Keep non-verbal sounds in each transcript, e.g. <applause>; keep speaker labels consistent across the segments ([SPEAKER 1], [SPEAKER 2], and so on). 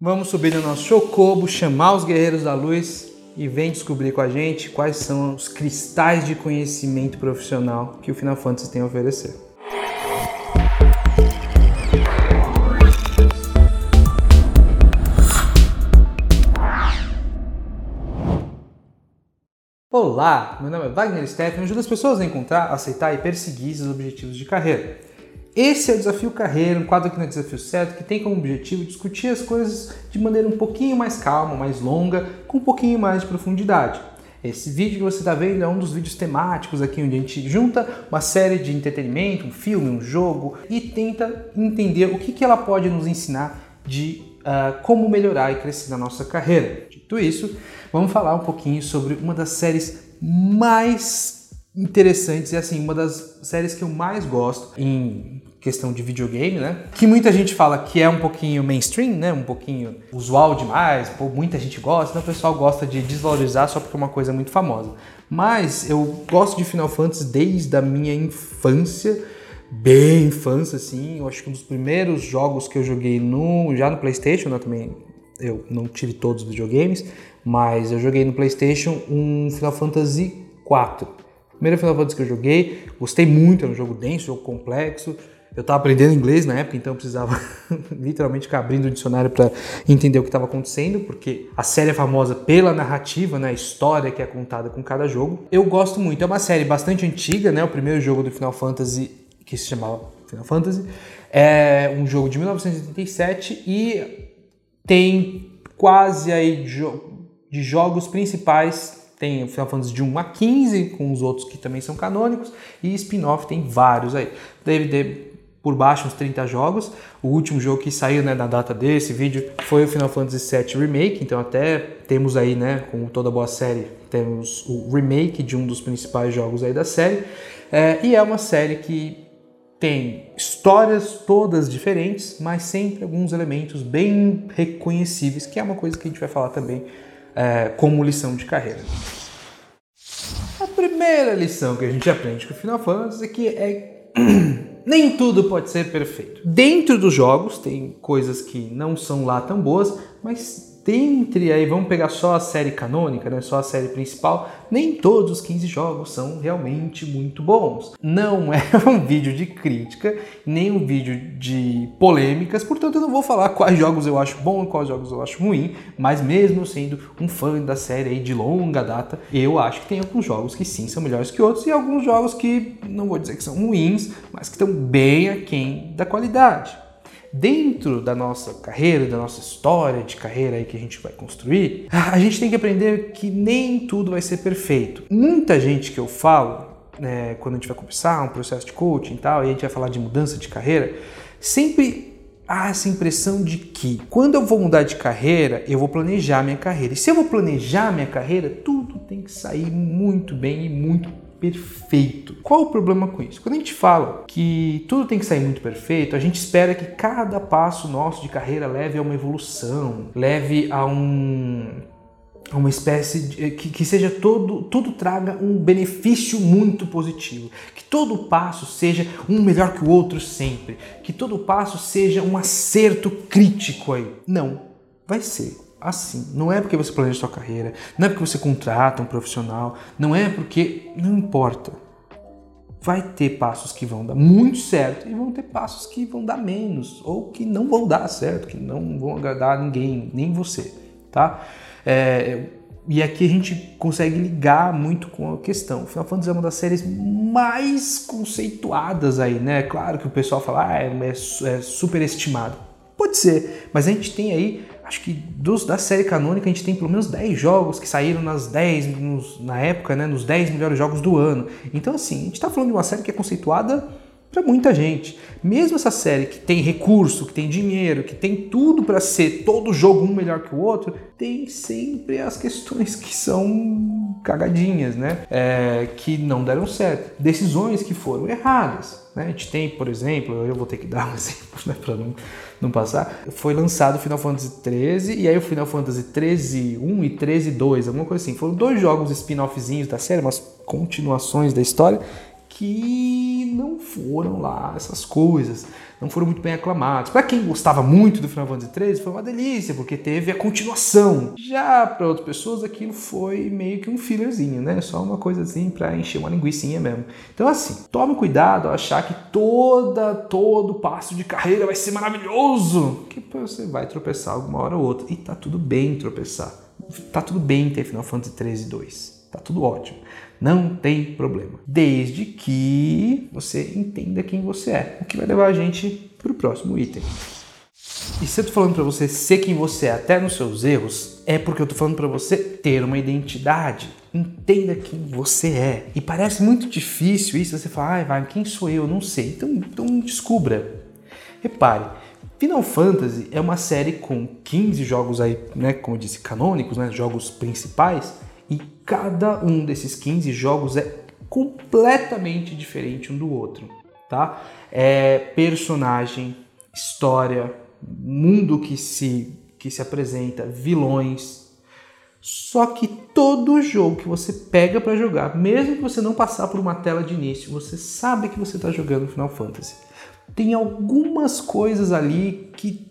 [SPEAKER 1] Vamos subir no nosso Chocobo, chamar os Guerreiros da Luz e vem descobrir com a gente quais são os cristais de conhecimento profissional que o Final Fantasy tem a oferecer. Olá, meu nome é Wagner Steffen, ajuda as pessoas a encontrar, aceitar e perseguir seus objetivos de carreira. Esse é o Desafio Carreira, um quadro aqui no Desafio Certo que tem como objetivo discutir as coisas de maneira um pouquinho mais calma, mais longa, com um pouquinho mais de profundidade. Esse vídeo que você está vendo é um dos vídeos temáticos aqui onde a gente junta uma série de entretenimento, um filme, um jogo e tenta entender o que, que ela pode nos ensinar de uh, como melhorar e crescer na nossa carreira. Dito isso, vamos falar um pouquinho sobre uma das séries mais interessantes e assim uma das séries que eu mais gosto em questão de videogame, né? Que muita gente fala que é um pouquinho mainstream, né? Um pouquinho usual demais, pô, muita gente gosta, então o pessoal gosta de desvalorizar só porque é uma coisa muito famosa. Mas eu gosto de Final Fantasy desde a minha infância, bem infância assim. Eu acho que um dos primeiros jogos que eu joguei no já no PlayStation, né? Também eu não tive todos os videogames, mas eu joguei no PlayStation um Final Fantasy 4. Primeiro Final Fantasy que eu joguei, gostei muito, era um jogo denso, jogo complexo. Eu estava aprendendo inglês na época, então eu precisava <laughs> literalmente ficar abrindo o dicionário para entender o que estava acontecendo, porque a série é famosa pela narrativa, né, a história que é contada com cada jogo. Eu gosto muito, é uma série bastante antiga, né, o primeiro jogo do Final Fantasy, que se chamava Final Fantasy, é um jogo de 1987 e tem quase aí de jogos principais tem Final Fantasy de 1 a 15, com os outros que também são canônicos, e spin-off tem vários aí. Deve por baixo uns 30 jogos. O último jogo que saiu né, na data desse vídeo foi o Final Fantasy VII Remake, então até temos aí, né, como toda boa série, temos o remake de um dos principais jogos aí da série. É, e é uma série que tem histórias todas diferentes, mas sempre alguns elementos bem reconhecíveis, que é uma coisa que a gente vai falar também é, como lição de carreira. A primeira lição que a gente aprende com o Final Fantasy é que é <clears throat> nem tudo pode ser perfeito. Dentro dos jogos tem coisas que não são lá tão boas, mas dentre aí, vamos pegar só a série canônica, né, só a série principal, nem todos os 15 jogos são realmente muito bons. Não é <laughs> um vídeo de crítica, nem um vídeo de polêmicas, portanto eu não vou falar quais jogos eu acho bom e quais jogos eu acho ruim, mas mesmo sendo um fã da série aí de longa data, eu acho que tem alguns jogos que sim são melhores que outros e alguns jogos que não vou dizer que são ruins, mas que estão bem aquém da qualidade dentro da nossa carreira, da nossa história de carreira aí que a gente vai construir, a gente tem que aprender que nem tudo vai ser perfeito. Muita gente que eu falo, né, quando a gente vai começar um processo de coaching e tal, e a gente vai falar de mudança de carreira, sempre há essa impressão de que quando eu vou mudar de carreira, eu vou planejar minha carreira. E se eu vou planejar minha carreira, tudo tem que sair muito bem e muito perfeito. Qual o problema com isso? Quando a gente fala que tudo tem que sair muito perfeito, a gente espera que cada passo nosso de carreira leve a uma evolução, leve a um uma espécie de, que, que seja todo tudo traga um benefício muito positivo, que todo passo seja um melhor que o outro sempre, que todo passo seja um acerto crítico aí. Não, vai ser assim. Não é porque você planeja sua carreira, não é porque você contrata um profissional, não é porque não importa. Vai ter passos que vão dar muito certo e vão ter passos que vão dar menos ou que não vão dar certo, que não vão agradar ninguém, nem você, tá? É, e aqui a gente consegue ligar muito com a questão. Final Fantasy é uma das séries mais conceituadas aí, né? Claro que o pessoal fala, ah, é, é, é superestimado. Pode ser, mas a gente tem aí acho que dos, da série canônica a gente tem pelo menos 10 jogos que saíram nas 10, nos, na época, né, nos 10 melhores jogos do ano. Então, assim, a gente está falando de uma série que é conceituada para muita gente. Mesmo essa série que tem recurso, que tem dinheiro, que tem tudo para ser todo jogo um melhor que o outro, tem sempre as questões que são cagadinhas, né? É, que não deram certo. Decisões que foram erradas. Né? A gente tem, por exemplo, eu vou ter que dar um <laughs> exemplo né, para não, não passar. Foi lançado o Final Fantasy 13 e aí o Final Fantasy 13 1 e 13 2, alguma coisa assim. Foram dois jogos spin-offzinhos da série, umas continuações da história que não foram lá essas coisas, não foram muito bem aclamados. Para quem gostava muito do Final Fantasy XIII, foi uma delícia, porque teve a continuação. Já para outras pessoas, aquilo foi meio que um fillerzinho, né? Só uma coisa assim para encher uma linguiçinha mesmo. Então, assim, tome cuidado ao achar que toda, todo passo de carreira vai ser maravilhoso, que você vai tropeçar alguma hora ou outra. E tá tudo bem tropeçar. Tá tudo bem ter Final Fantasy 13 2. Tá tudo ótimo. Não tem problema. Desde que você entenda quem você é. O que vai levar a gente para o próximo item. E se eu tô falando para você ser quem você é até nos seus erros, é porque eu tô falando para você ter uma identidade. Entenda quem você é. E parece muito difícil isso, você fala, ai, vai, quem sou eu? Não sei. Então, então descubra. Repare, Final Fantasy é uma série com 15 jogos aí, né, como eu disse, canônicos, né, jogos principais, e cada um desses 15 jogos é completamente diferente um do outro, tá? É personagem, história, mundo que se que se apresenta, vilões. Só que todo jogo que você pega para jogar, mesmo que você não passar por uma tela de início, você sabe que você está jogando Final Fantasy. Tem algumas coisas ali que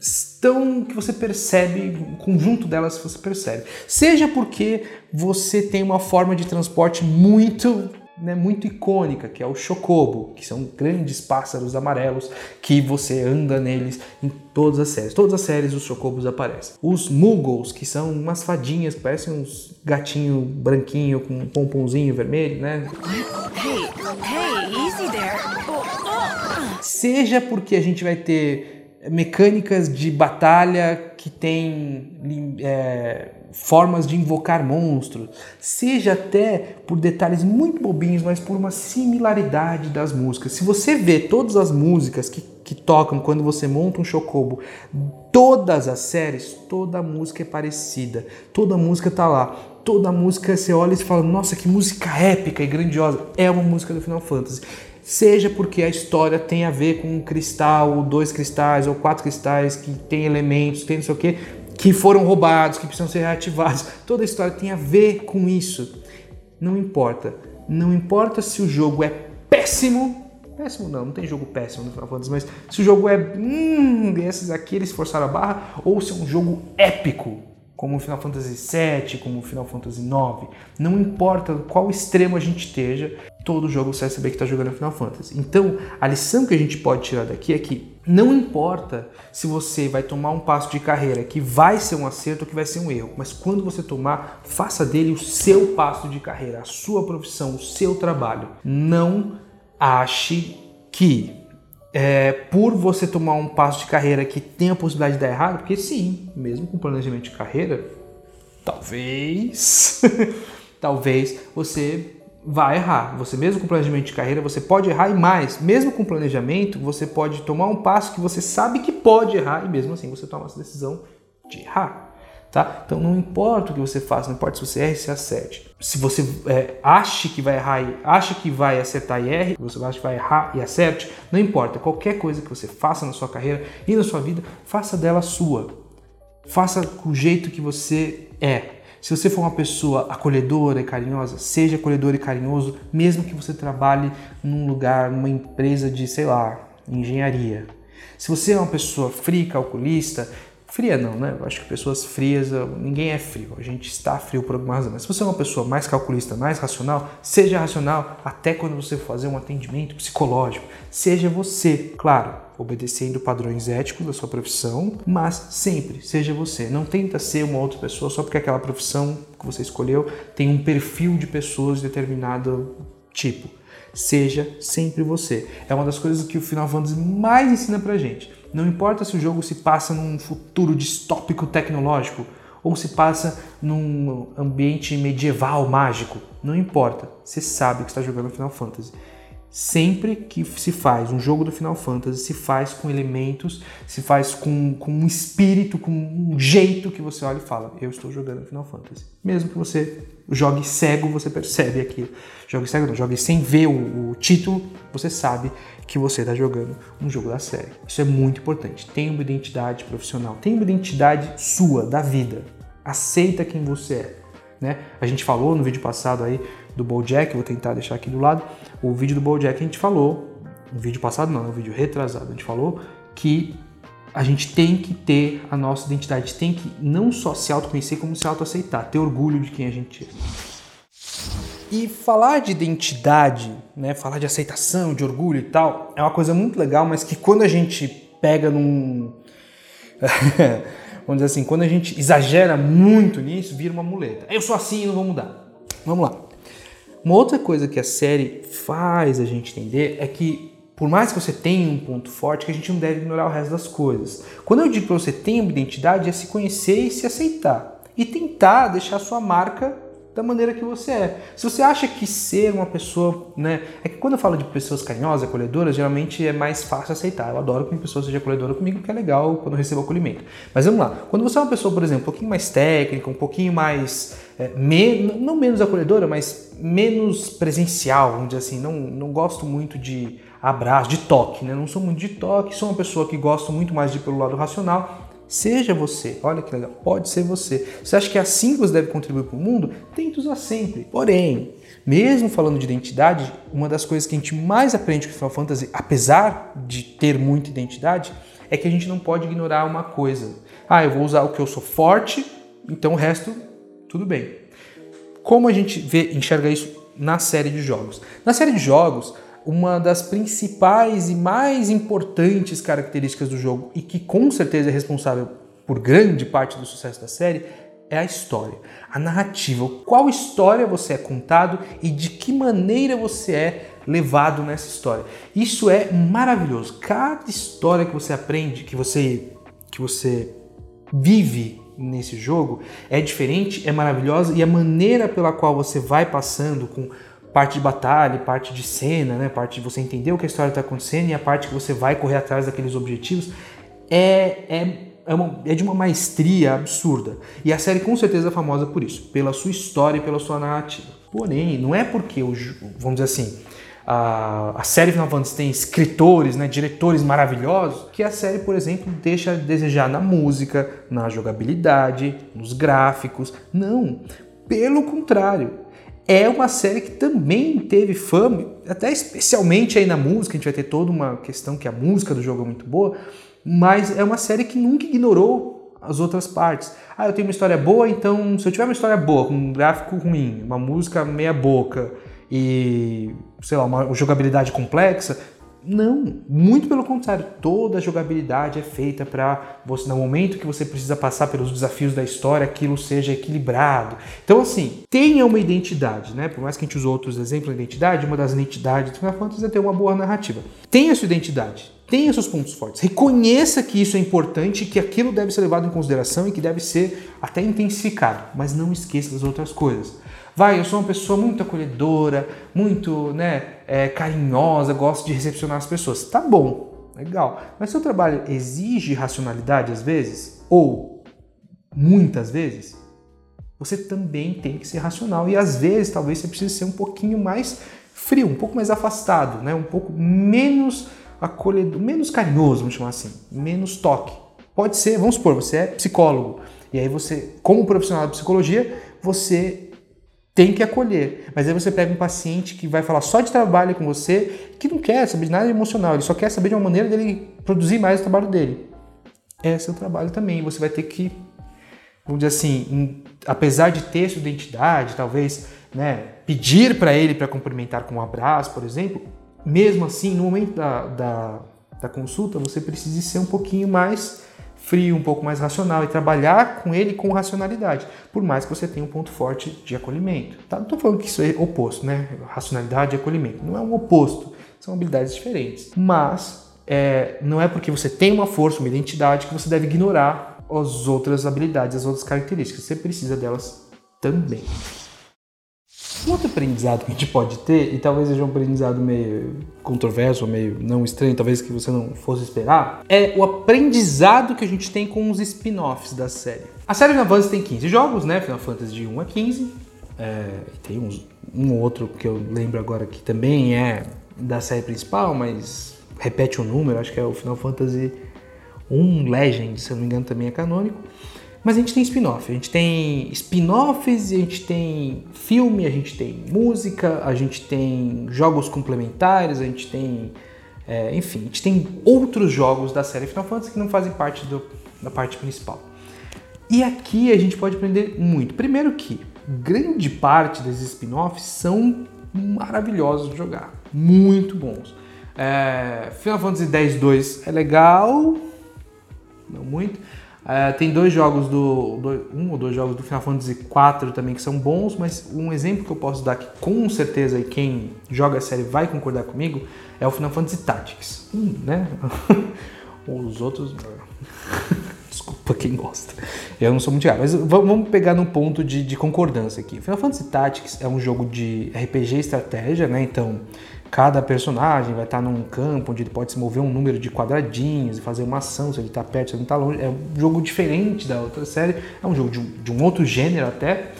[SPEAKER 1] estão que você percebe, o conjunto delas você percebe. Seja porque você tem uma forma de transporte muito né, muito icônica, que é o chocobo, que são grandes pássaros amarelos que você anda neles em todas as séries. Todas as séries os chocobos aparecem. Os muggles, que são umas fadinhas, parecem uns gatinho branquinho com um pomponzinho vermelho, né? Hey, hey, easy there. Oh, oh. Seja porque a gente vai ter mecânicas de batalha que tem é, formas de invocar monstros, seja até por detalhes muito bobinhos, mas por uma similaridade das músicas. Se você vê todas as músicas que, que tocam quando você monta um chocobo, todas as séries, toda música é parecida, toda música tá lá. Toda música você olha e fala, nossa, que música épica e grandiosa. É uma música do Final Fantasy seja porque a história tem a ver com um cristal, ou dois cristais, ou quatro cristais que tem elementos, tem não sei o que, que foram roubados, que precisam ser reativados. Toda a história tem a ver com isso. Não importa. Não importa se o jogo é péssimo. Péssimo não, não tem jogo péssimo no Final Fantasy, mas se o jogo é. Hum, desses aqui eles forçaram a barra, ou se é um jogo épico como o Final Fantasy VII, como o Final Fantasy IX. Não importa qual extremo a gente esteja, todo jogo você vai saber que está jogando Final Fantasy. Então, a lição que a gente pode tirar daqui é que não importa se você vai tomar um passo de carreira que vai ser um acerto ou que vai ser um erro, mas quando você tomar, faça dele o seu passo de carreira, a sua profissão, o seu trabalho. Não ache que é, por você tomar um passo de carreira que tem a possibilidade de dar errado, porque sim, mesmo com planejamento de carreira, talvez, <laughs> talvez você vai errar. Você mesmo com planejamento de carreira, você pode errar e mais. Mesmo com planejamento, você pode tomar um passo que você sabe que pode errar e mesmo assim você toma essa decisão de errar. Tá? Então não importa o que você faça, não importa se você erra e se acerte. Se você é, acha que vai errar e acha que vai acertar e erre, você acha que vai errar e acerte, não importa. Qualquer coisa que você faça na sua carreira e na sua vida, faça dela sua. Faça com o jeito que você é. Se você for uma pessoa acolhedora e carinhosa, seja acolhedor e carinhoso, mesmo que você trabalhe num lugar, numa empresa de, sei lá, engenharia. Se você é uma pessoa fria, calculista, Fria não, né? Eu acho que pessoas frias, ninguém é frio, a gente está frio por alguma razão. Mas se você é uma pessoa mais calculista, mais racional, seja racional até quando você for fazer um atendimento psicológico. Seja você, claro, obedecendo padrões éticos da sua profissão, mas sempre seja você. Não tenta ser uma outra pessoa só porque aquela profissão que você escolheu tem um perfil de pessoas de determinado tipo. Seja sempre você. É uma das coisas que o Final Fantasy mais ensina pra gente não importa se o jogo se passa num futuro distópico tecnológico ou se passa num ambiente medieval mágico, não importa. Você sabe que está jogando Final Fantasy. Sempre que se faz um jogo do Final Fantasy, se faz com elementos, se faz com, com um espírito, com um jeito que você olha e fala: Eu estou jogando Final Fantasy. Mesmo que você jogue cego, você percebe aquilo. Jogue cego, não, jogue sem ver o, o título, você sabe que você está jogando um jogo da série. Isso é muito importante. Tenha uma identidade profissional, tenha uma identidade sua, da vida. Aceita quem você é. né? A gente falou no vídeo passado aí do BoJack, vou tentar deixar aqui do lado, o vídeo do BoJack a gente falou, no vídeo passado não, no vídeo retrasado, a gente falou que a gente tem que ter a nossa identidade, tem que não só se autoconhecer, como se autoaceitar, ter orgulho de quem a gente é. E falar de identidade, né, falar de aceitação, de orgulho e tal, é uma coisa muito legal, mas que quando a gente pega num. <laughs> Vamos dizer assim, quando a gente exagera muito nisso, vira uma muleta. Eu sou assim não vou mudar. Vamos lá. Uma outra coisa que a série faz a gente entender é que, por mais que você tenha um ponto forte, que a gente não deve ignorar o resto das coisas. Quando eu digo para você ter uma identidade, é se conhecer e se aceitar. E tentar deixar a sua marca da maneira que você é. Se você acha que ser uma pessoa, né, é que quando eu falo de pessoas carinhosas, acolhedoras, geralmente é mais fácil aceitar. Eu adoro que uma pessoa seja acolhedora comigo, porque é legal quando eu recebo acolhimento. Mas vamos lá. Quando você é uma pessoa, por exemplo, um pouquinho mais técnica, um pouquinho mais é, não menos acolhedora, mas menos presencial, vamos dizer assim. Não, não gosto muito de abraço, de toque, né? Não sou muito de toque, sou uma pessoa que gosto muito mais de ir pelo lado racional. Seja você, olha que legal, pode ser você. Você acha que é assim que você deve contribuir para o mundo? Tente usar sempre. Porém, mesmo falando de identidade, uma das coisas que a gente mais aprende com Final Fantasy, apesar de ter muita identidade, é que a gente não pode ignorar uma coisa. Ah, eu vou usar o que eu sou forte, então o resto, tudo bem. Como a gente vê, enxerga isso na série de jogos? Na série de jogos, uma das principais e mais importantes características do jogo e que com certeza é responsável por grande parte do sucesso da série é a história, a narrativa, qual história você é contado e de que maneira você é levado nessa história. Isso é maravilhoso. Cada história que você aprende, que você que você vive nesse jogo é diferente, é maravilhosa e a maneira pela qual você vai passando com parte de batalha, parte de cena, né? parte de você entender o que a história está acontecendo e a parte que você vai correr atrás daqueles objetivos, é, é, é, uma, é de uma maestria absurda. E a série com certeza é famosa por isso, pela sua história e pela sua narrativa. Porém, não é porque, o, vamos dizer assim, a, a série Final Fantasy tem escritores, né, diretores maravilhosos, que a série, por exemplo, deixa a desejar na música, na jogabilidade, nos gráficos. Não, pelo contrário é uma série que também teve fama, até especialmente aí na música, a gente vai ter toda uma questão que a música do jogo é muito boa, mas é uma série que nunca ignorou as outras partes. Ah, eu tenho uma história boa, então se eu tiver uma história boa, com um gráfico ruim, uma música meia boca e, sei lá, uma jogabilidade complexa, não, muito pelo contrário, toda a jogabilidade é feita para você, no momento que você precisa passar pelos desafios da história, aquilo seja equilibrado. Então, assim, tenha uma identidade, né? Por mais que a gente use outros exemplos de identidade, uma das identidades do Final Fantasy é ter uma boa narrativa. Tenha sua identidade, tenha seus pontos fortes, reconheça que isso é importante, que aquilo deve ser levado em consideração e que deve ser até intensificado, mas não esqueça das outras coisas. Vai, eu sou uma pessoa muito acolhedora, muito né, é, carinhosa, gosto de recepcionar as pessoas. Tá bom, legal. Mas seu trabalho exige racionalidade às vezes? Ou muitas vezes? Você também tem que ser racional. E às vezes, talvez você precise ser um pouquinho mais frio, um pouco mais afastado, né? um pouco menos acolhedor, menos carinhoso, vamos chamar assim, menos toque. Pode ser, vamos supor, você é psicólogo. E aí você, como profissional de psicologia, você tem que acolher. Mas aí você pega um paciente que vai falar só de trabalho com você, que não quer saber de nada emocional, ele só quer saber de uma maneira dele produzir mais o trabalho dele. É seu trabalho também. Você vai ter que, vamos dizer assim, apesar de ter sua identidade, talvez né, pedir para ele para cumprimentar com um abraço, por exemplo, mesmo assim, no momento da, da, da consulta, você precisa ser um pouquinho mais frio, um pouco mais racional e trabalhar com ele com racionalidade, por mais que você tenha um ponto forte de acolhimento. Tá? Não estou falando que isso é oposto, né? Racionalidade e acolhimento. Não é um oposto, são habilidades diferentes. Mas é, não é porque você tem uma força, uma identidade, que você deve ignorar as outras habilidades, as outras características. Você precisa delas também. Um outro aprendizado que a gente pode ter, e talvez seja um aprendizado meio controverso, meio não estranho, talvez que você não fosse esperar, é o aprendizado que a gente tem com os spin-offs da série. A série Final Fantasy tem 15 jogos, né? Final Fantasy de 1 a 15. É, tem uns, um outro que eu lembro agora que também é da série principal, mas repete o número, acho que é o Final Fantasy 1 Legend, se eu não me engano, também é canônico. Mas a gente tem spin-off, a gente tem spin-offs, a gente tem filme, a gente tem música, a gente tem jogos complementares, a gente tem. É, enfim, a gente tem outros jogos da série Final Fantasy que não fazem parte do, da parte principal. E aqui a gente pode aprender muito. Primeiro que grande parte desses spin-offs são maravilhosos de jogar, muito bons. É, Final Fantasy X-2 é legal, não muito. É, tem dois jogos do, do, um ou dois jogos do Final Fantasy IV também que são bons, mas um exemplo que eu posso dar que com certeza e quem joga a série vai concordar comigo é o Final Fantasy Tactics, hum, né? <laughs> Os outros <laughs> Desculpa quem gosta. Eu não sou muito ligado, mas vamos pegar num ponto de, de concordância aqui. Final Fantasy Tactics é um jogo de RPG estratégia, né? Então, cada personagem vai estar num campo onde ele pode se mover um número de quadradinhos e fazer uma ação, se ele está perto, se ele está longe. É um jogo diferente da outra série, é um jogo de um, de um outro gênero até,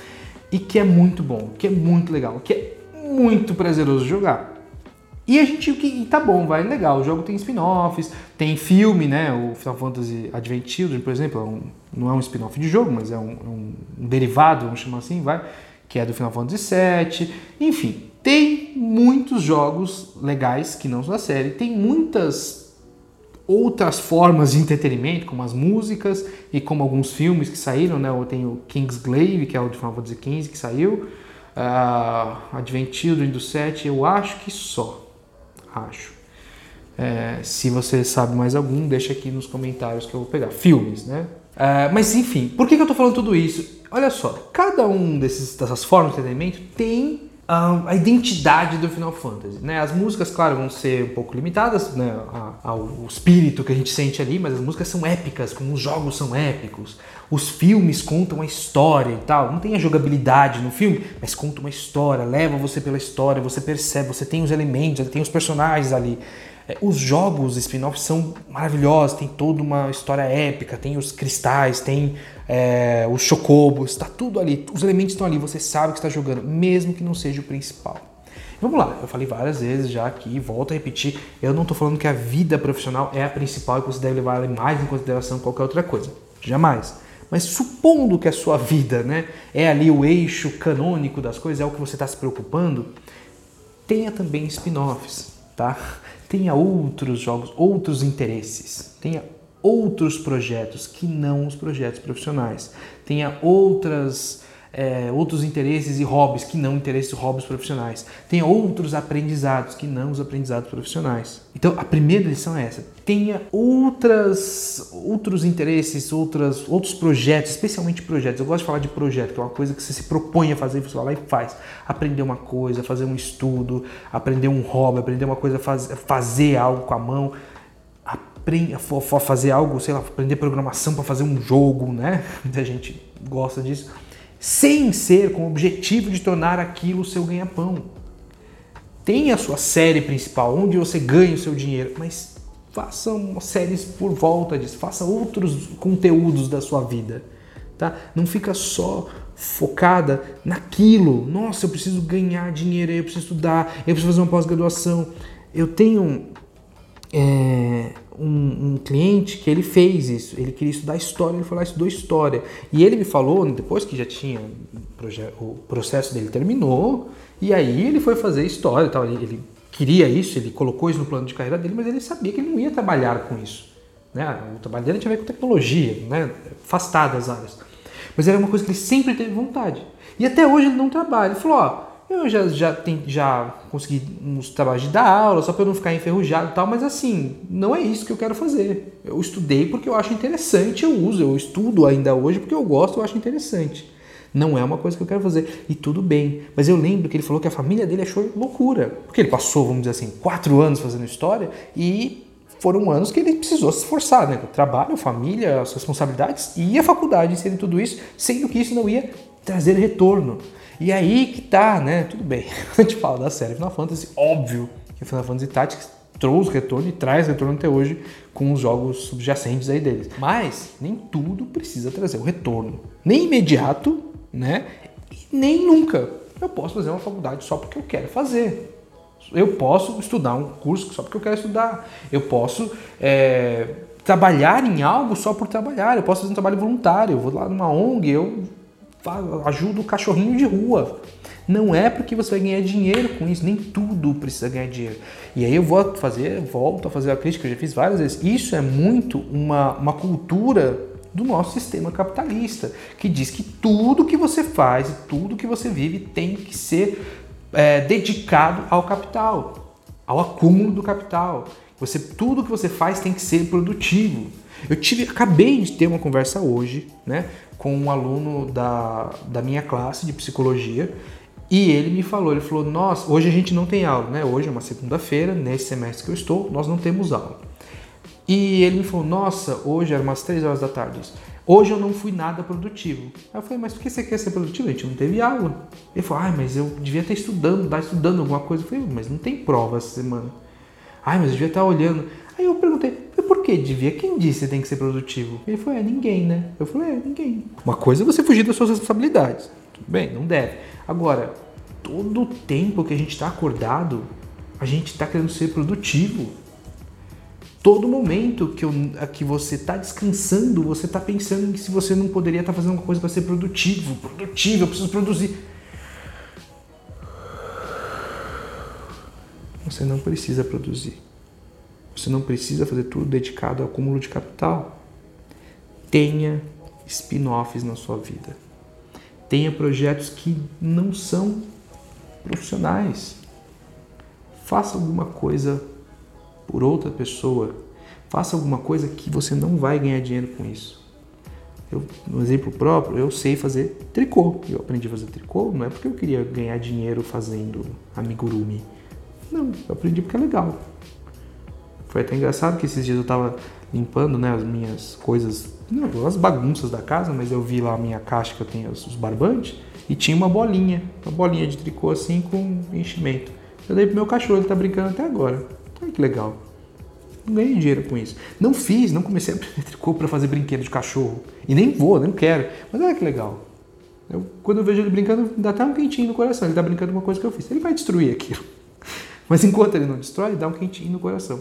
[SPEAKER 1] e que é muito bom, que é muito legal, que é muito prazeroso jogar. E a gente, que tá bom, vai, legal. O jogo tem spin-offs, tem filme, né? O Final Fantasy Advent Children, por exemplo, é um, não é um spin-off de jogo, mas é um, é um, derivado, vamos chamar assim, vai, que é do Final Fantasy VII. Enfim, tem muitos jogos legais que não são da série, tem muitas outras formas de entretenimento, como as músicas e como alguns filmes que saíram, né? Tenho o Kingsglaive, que é o de Final Fantasy XV que saiu, uh, Advent Children do 7, eu acho que só acho. É, se você sabe mais algum, deixa aqui nos comentários que eu vou pegar. Filmes, né? É, mas enfim, por que, que eu tô falando tudo isso? Olha só, cada um desses, dessas formas de entretenimento tem a identidade do Final Fantasy. Né? As músicas, claro, vão ser um pouco limitadas né, ao espírito que a gente sente ali, mas as músicas são épicas, como os jogos são épicos. Os filmes contam a história e tal. Não tem a jogabilidade no filme, mas conta uma história, leva você pela história, você percebe, você tem os elementos, tem os personagens ali. É, os jogos spin-off são maravilhosos, tem toda uma história épica, tem os cristais, tem é, os chocobos, está tudo ali, os elementos estão ali, você sabe que está jogando, mesmo que não seja o principal. Vamos lá, eu falei várias vezes já aqui, volto a repetir, eu não estou falando que a vida profissional é a principal e que você deve levar ela mais em consideração que qualquer outra coisa. Jamais. Mas supondo que a sua vida né, é ali o eixo canônico das coisas, é o que você está se preocupando, tenha também spin-offs, tá? tenha outros jogos, outros interesses, tenha outros projetos que não os projetos profissionais, tenha outras é, outros interesses e hobbies que não interesses e hobbies profissionais. Tenha outros aprendizados que não os aprendizados profissionais. Então, a primeira lição é essa. Tenha outras, outros interesses, outras, outros projetos, especialmente projetos. Eu gosto de falar de projeto, que é uma coisa que você se propõe a fazer, você vai lá e faz. Aprender uma coisa, fazer um estudo, aprender um hobby, aprender uma coisa, faz, fazer algo com a mão aprender, fazer algo, sei lá, aprender programação para fazer um jogo, né? <laughs> Muita gente gosta disso sem ser com o objetivo de tornar aquilo seu ganha-pão. Tenha a sua série principal, onde você ganha o seu dinheiro, mas faça séries por volta disso, faça outros conteúdos da sua vida. Tá? Não fica só focada naquilo. Nossa, eu preciso ganhar dinheiro, eu preciso estudar, eu preciso fazer uma pós-graduação. Eu tenho é, um, um, cliente que ele fez isso. Ele queria estudar história, ele foi lá e estudou história. E ele me falou, depois que já tinha o processo dele terminou, e aí ele foi fazer história e tal. Ele, ele, queria isso, ele colocou isso no plano de carreira dele, mas ele sabia que ele não ia trabalhar com isso. Né? O trabalho dele tinha a ver com tecnologia, né? afastado das áreas. Mas era uma coisa que ele sempre teve vontade. E até hoje ele não trabalha. Ele falou: ó eu já, já, tem, já consegui uns trabalhos de dar aula, só para eu não ficar enferrujado e tal, mas assim, não é isso que eu quero fazer. Eu estudei porque eu acho interessante, eu uso, eu estudo ainda hoje porque eu gosto, eu acho interessante. Não é uma coisa que eu quero fazer. E tudo bem. Mas eu lembro que ele falou que a família dele achou loucura. Porque ele passou, vamos dizer assim, quatro anos fazendo história e foram anos que ele precisou se esforçar, né? Trabalho, família, as responsabilidades e a faculdade, sendo tudo isso, sendo que isso não ia trazer retorno. E aí que tá, né? Tudo bem. <laughs> A gente fala da série Final Fantasy, óbvio que Final Fantasy Tactics trouxe retorno e traz retorno até hoje com os jogos subjacentes aí deles. Mas nem tudo precisa trazer o retorno. Nem imediato, né? E nem nunca. Eu posso fazer uma faculdade só porque eu quero fazer. Eu posso estudar um curso só porque eu quero estudar. Eu posso é, trabalhar em algo só por trabalhar. Eu posso fazer um trabalho voluntário. Eu vou lá numa ONG, eu ajudo o cachorrinho de rua. Não é porque você vai ganhar dinheiro com isso, nem tudo precisa ganhar dinheiro. E aí eu vou fazer, volto a fazer a crítica, eu já fiz várias vezes. Isso é muito uma, uma cultura do nosso sistema capitalista, que diz que tudo que você faz tudo que você vive tem que ser é, dedicado ao capital, ao acúmulo do capital. Você, tudo que você faz tem que ser produtivo. Eu tive, acabei de ter uma conversa hoje, né, com um aluno da, da minha classe de psicologia e ele me falou, ele falou, nós, hoje a gente não tem aula, né? Hoje é uma segunda-feira, nesse semestre que eu estou, nós não temos aula. E ele me falou, nossa, hoje era umas 3 horas da tarde. Hoje eu não fui nada produtivo. Aí eu falei, mas por que você quer ser produtivo? A gente não teve aula. Ele falou, ai, mas eu devia estar estudando, estar estudando alguma coisa. Eu falei, mas não tem prova essa semana. Ai, mas eu devia estar olhando. Aí eu perguntei, por que devia? Quem disse que tem que ser produtivo? Ele falou, é ninguém, né? Eu falei, é ninguém. Uma coisa é você fugir das suas responsabilidades. Tudo bem, não deve. Agora, todo o tempo que a gente está acordado, a gente está querendo ser produtivo. Todo momento que, eu, que você está descansando, você está pensando que se você não poderia estar tá fazendo alguma coisa para ser produtivo. Produtivo, eu preciso produzir. Você não precisa produzir. Você não precisa fazer tudo dedicado ao acúmulo de capital. Tenha spin-offs na sua vida. Tenha projetos que não são profissionais. Faça alguma coisa por outra pessoa. Faça alguma coisa que você não vai ganhar dinheiro com isso. Eu, no exemplo próprio, eu sei fazer tricô. Eu aprendi a fazer tricô não é porque eu queria ganhar dinheiro fazendo amigurumi. Não, eu aprendi porque é legal. Foi até engraçado que esses dias eu tava limpando né, as minhas coisas, não, as bagunças da casa, mas eu vi lá a minha caixa que eu tenho os barbantes e tinha uma bolinha, uma bolinha de tricô assim com enchimento. Eu dei pro meu cachorro, ele tá brincando até agora. Olha que legal. Não ganhei dinheiro com isso. Não fiz, não comecei a aprender <laughs> tricô para fazer brinquedo de cachorro. E nem vou, nem quero. Mas olha que legal. Eu, quando eu vejo ele brincando, dá até um quentinho no coração. Ele tá brincando com uma coisa que eu fiz. Ele vai destruir aquilo. <laughs> Mas enquanto ele não destrói, dá um quentinho no coração.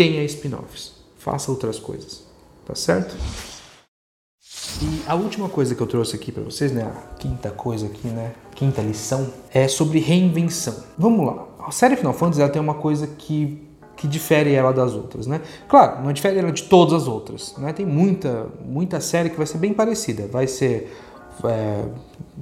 [SPEAKER 1] Tenha spin-offs. Faça outras coisas. Tá certo? E a última coisa que eu trouxe aqui para vocês, né, a quinta coisa aqui, né, quinta lição, é sobre reinvenção. Vamos lá. A série Final Fantasy ela tem uma coisa que que difere ela das outras, né? Claro, não difere ela de todas as outras, né? Tem muita muita série que vai ser bem parecida. Vai ser é,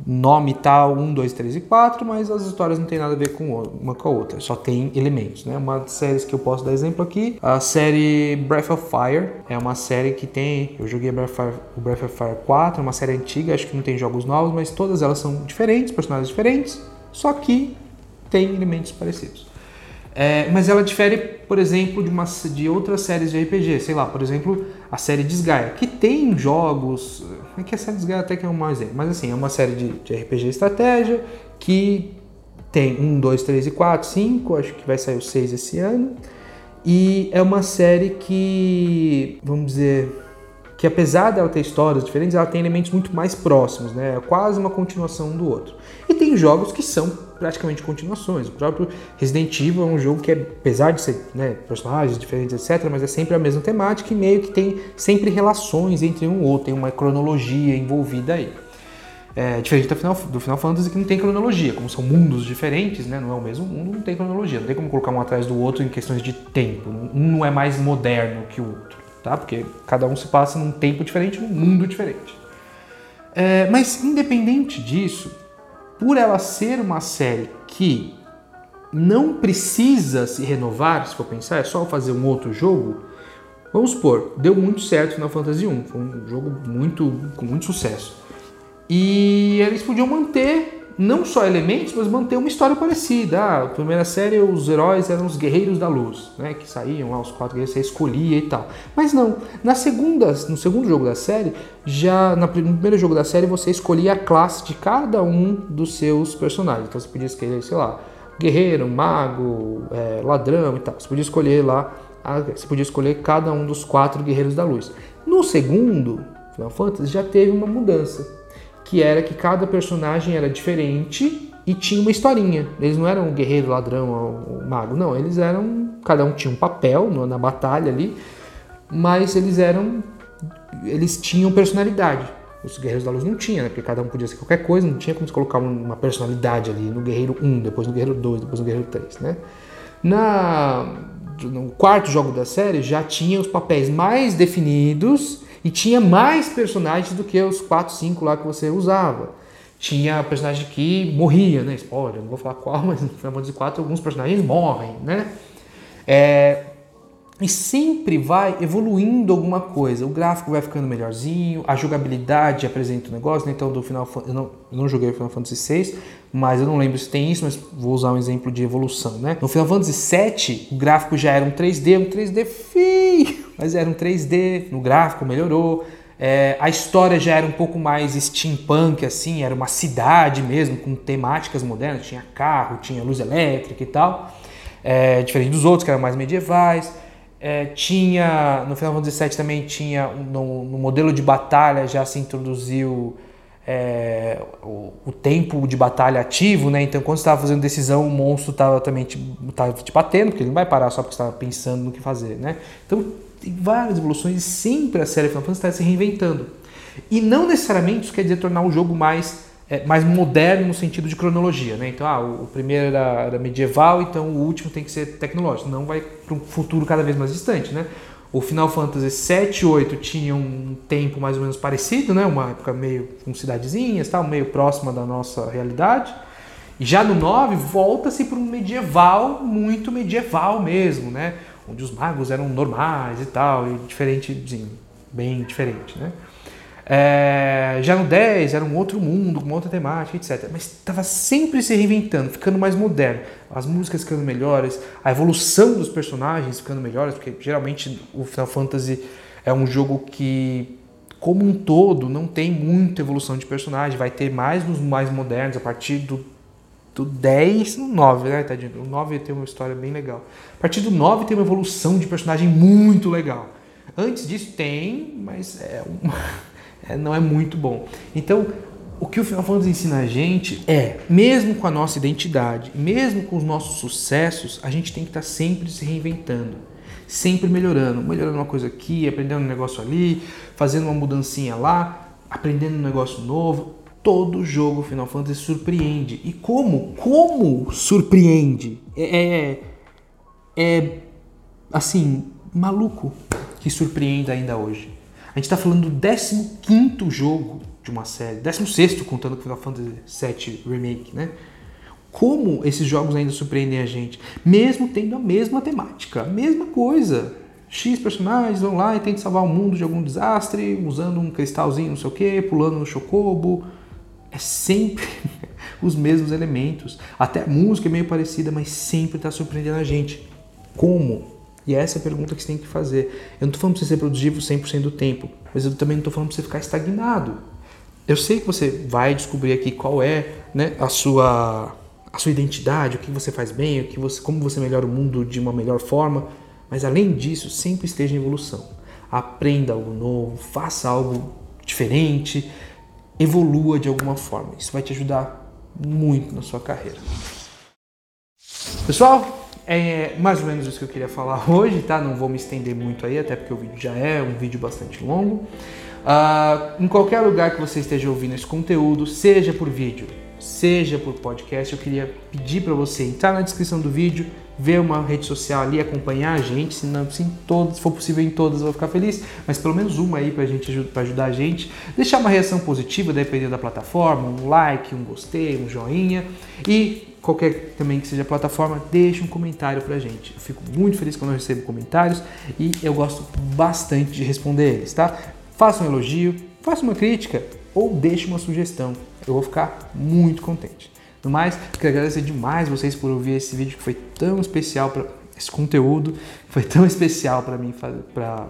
[SPEAKER 1] nome tal, 1, 2, 3 e 4, mas as histórias não tem nada a ver com uma com a outra, só tem elementos, né? Uma das séries que eu posso dar exemplo aqui, a série Breath of Fire, é uma série que tem, eu joguei Breath Fire, o Breath of Fire 4, é uma série antiga, acho que não tem jogos novos, mas todas elas são diferentes, personagens diferentes, só que tem elementos parecidos. É, mas ela difere, por exemplo, de, uma, de outras séries de RPG, sei lá, por exemplo, a série Desgaia, que tem jogos. É que a série Desgaia até que é um mau exemplo, mas assim, é uma série de, de RPG estratégia que tem 1, 2, 3 e 4, 5, acho que vai sair o 6 esse ano. E é uma série que, vamos dizer, que apesar dela ter histórias diferentes, ela tem elementos muito mais próximos, né? É quase uma continuação um do outro. E tem jogos que são praticamente continuações. O próprio Resident Evil é um jogo que, apesar de ser né, personagens diferentes, etc., mas é sempre a mesma temática e meio que tem sempre relações entre um ou outro, tem uma cronologia envolvida aí. É, diferente do Final, do Final Fantasy que não tem cronologia, como são mundos diferentes, né, não é o mesmo mundo, não tem cronologia, não tem como colocar um atrás do outro em questões de tempo. Um não é mais moderno que o outro tá? Porque cada um se passa num tempo diferente, num mundo diferente. É, mas independente disso, por ela ser uma série que não precisa se renovar, se for pensar, é só fazer um outro jogo. Vamos supor, deu muito certo Final Fantasy 1, foi um jogo muito com muito sucesso. E eles podiam manter não só elementos, mas manter uma história parecida. Ah, a primeira série os heróis eram os guerreiros da luz, né, que saíam lá os quatro guerreiros, você escolhia e tal. Mas não, na segunda, no segundo jogo da série, já no primeiro jogo da série você escolhia a classe de cada um dos seus personagens. Então você podia escolher, sei lá, guerreiro, mago, é, ladrão e tal. Você podia escolher lá, você podia escolher cada um dos quatro guerreiros da luz. No segundo Final Fantasy já teve uma mudança que era que cada personagem era diferente e tinha uma historinha. Eles não eram o guerreiro, ladrão ou mago, não. Eles eram. Cada um tinha um papel na batalha ali. mas eles eram. Eles tinham personalidade. Os Guerreiros da Luz não tinham, né? Porque cada um podia ser qualquer coisa, não tinha como você colocar uma personalidade ali no Guerreiro 1, depois no Guerreiro 2, depois no Guerreiro 3, né? Na, no quarto jogo da série já tinha os papéis mais definidos e tinha mais personagens do que os 4, 5 lá que você usava. Tinha personagem que morria, né? Spoiler, não vou falar qual, <laughs> mas no Final Fantasy 4 alguns personagens morrem, né? É, e sempre vai evoluindo alguma coisa. O gráfico vai ficando melhorzinho, a jogabilidade apresenta o um negócio. Né? Então, do Final eu não, eu não joguei o Final Fantasy VI, mas eu não lembro se tem isso, mas vou usar um exemplo de evolução. Né? No Final Fantasy VII, o gráfico já era um 3D, um 3D feio, mas era um 3D. No gráfico melhorou. É, a história já era um pouco mais steampunk, assim, era uma cidade mesmo, com temáticas modernas, tinha carro, tinha luz elétrica e tal. É, diferente dos outros, que eram mais medievais. É, tinha no Final Fantasy VII também tinha no, no, modelo de batalha já se introduziu é, o, o, tempo de batalha ativo, né? Então quando você estava fazendo decisão o monstro estava também te, tava te batendo porque ele não vai parar só porque estava pensando no que fazer, né? Então tem várias evoluções e sempre a série Final Fantasy está se reinventando e não necessariamente isso quer dizer tornar o jogo mais é, mais moderno no sentido de cronologia, né? Então, ah, o, primeiro era, era, medieval, então o último tem que ser tecnológico. Não vai para um futuro cada vez mais distante, né? O Final Fantasy 7 e 8 tinha um tempo mais ou menos parecido, né? Uma época meio com cidadezinhas, tal, meio próxima da nossa realidade. E já no 9 volta-se para um medieval, muito medieval mesmo, né? Onde os magos eram normais e tal, e diferente, bem diferente, né? É, já no 10 era um outro mundo, uma outra temática, etc. Mas estava sempre se reinventando, ficando mais moderno. As músicas ficando melhores, a evolução dos personagens ficando melhores, porque geralmente o Final Fantasy é um jogo que, como um todo, não tem muita evolução de personagem. Vai ter mais nos mais modernos, a partir do, do 10 no 9, né, Tadinho? O 9 tem uma história bem legal. A partir do 9 tem uma evolução de personagem muito legal. Antes disso tem, mas é <laughs> é, não é muito bom. Então, o que o Final Fantasy ensina a gente é, mesmo com a nossa identidade, mesmo com os nossos sucessos, a gente tem que estar sempre se reinventando, sempre melhorando, melhorando uma coisa aqui, aprendendo um negócio ali, fazendo uma mudancinha lá, aprendendo um negócio novo. Todo jogo Final Fantasy surpreende. E como? Como surpreende? É, é, é assim, maluco que surpreenda ainda hoje. A gente está falando do 15 jogo de uma série, 16 contando com Final Fantasy VII Remake, né? Como esses jogos ainda surpreendem a gente, mesmo tendo a mesma temática, a mesma coisa. X personagens vão lá e tentam salvar o mundo de algum desastre, usando um cristalzinho, não sei o que, pulando no chocobo. É sempre <laughs> os mesmos elementos. Até a música é meio parecida, mas sempre está surpreendendo a gente. Como? E essa é a pergunta que você tem que fazer. Eu não estou falando para você ser produtivo 100% do tempo, mas eu também não estou falando para você ficar estagnado. Eu sei que você vai descobrir aqui qual é né, a, sua, a sua identidade, o que você faz bem, o que você, como você melhora o mundo de uma melhor forma, mas além disso, sempre esteja em evolução. Aprenda algo novo, faça algo diferente, evolua de alguma forma. Isso vai te ajudar muito na sua carreira. Pessoal, é mais ou menos isso que eu queria falar <laughs> hoje, tá? Não vou me estender muito aí, até porque o vídeo já é um vídeo bastante longo. Uh, em qualquer lugar que você esteja ouvindo esse conteúdo, seja por vídeo, seja por podcast, eu queria pedir para você entrar na descrição do vídeo, ver uma rede social ali, acompanhar a gente, se não, se, em se for possível em todas, eu vou ficar feliz, mas pelo menos uma aí para gente pra ajudar a gente, deixar uma reação positiva, dependendo da plataforma, um like, um gostei, um joinha e qualquer também que seja plataforma, deixe um comentário pra gente. Eu fico muito feliz quando eu recebo comentários e eu gosto bastante de responder eles, tá? Faça um elogio, faça uma crítica ou deixe uma sugestão. Eu vou ficar muito contente. No mais, quero agradecer demais vocês por ouvir esse vídeo que foi tão especial para esse conteúdo, foi tão especial para mim fazer, para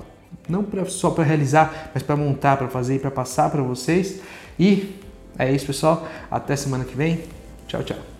[SPEAKER 1] não pra, só para realizar, mas para montar, para fazer e para passar para vocês. E é isso, pessoal. Até semana que vem. Tchau, tchau.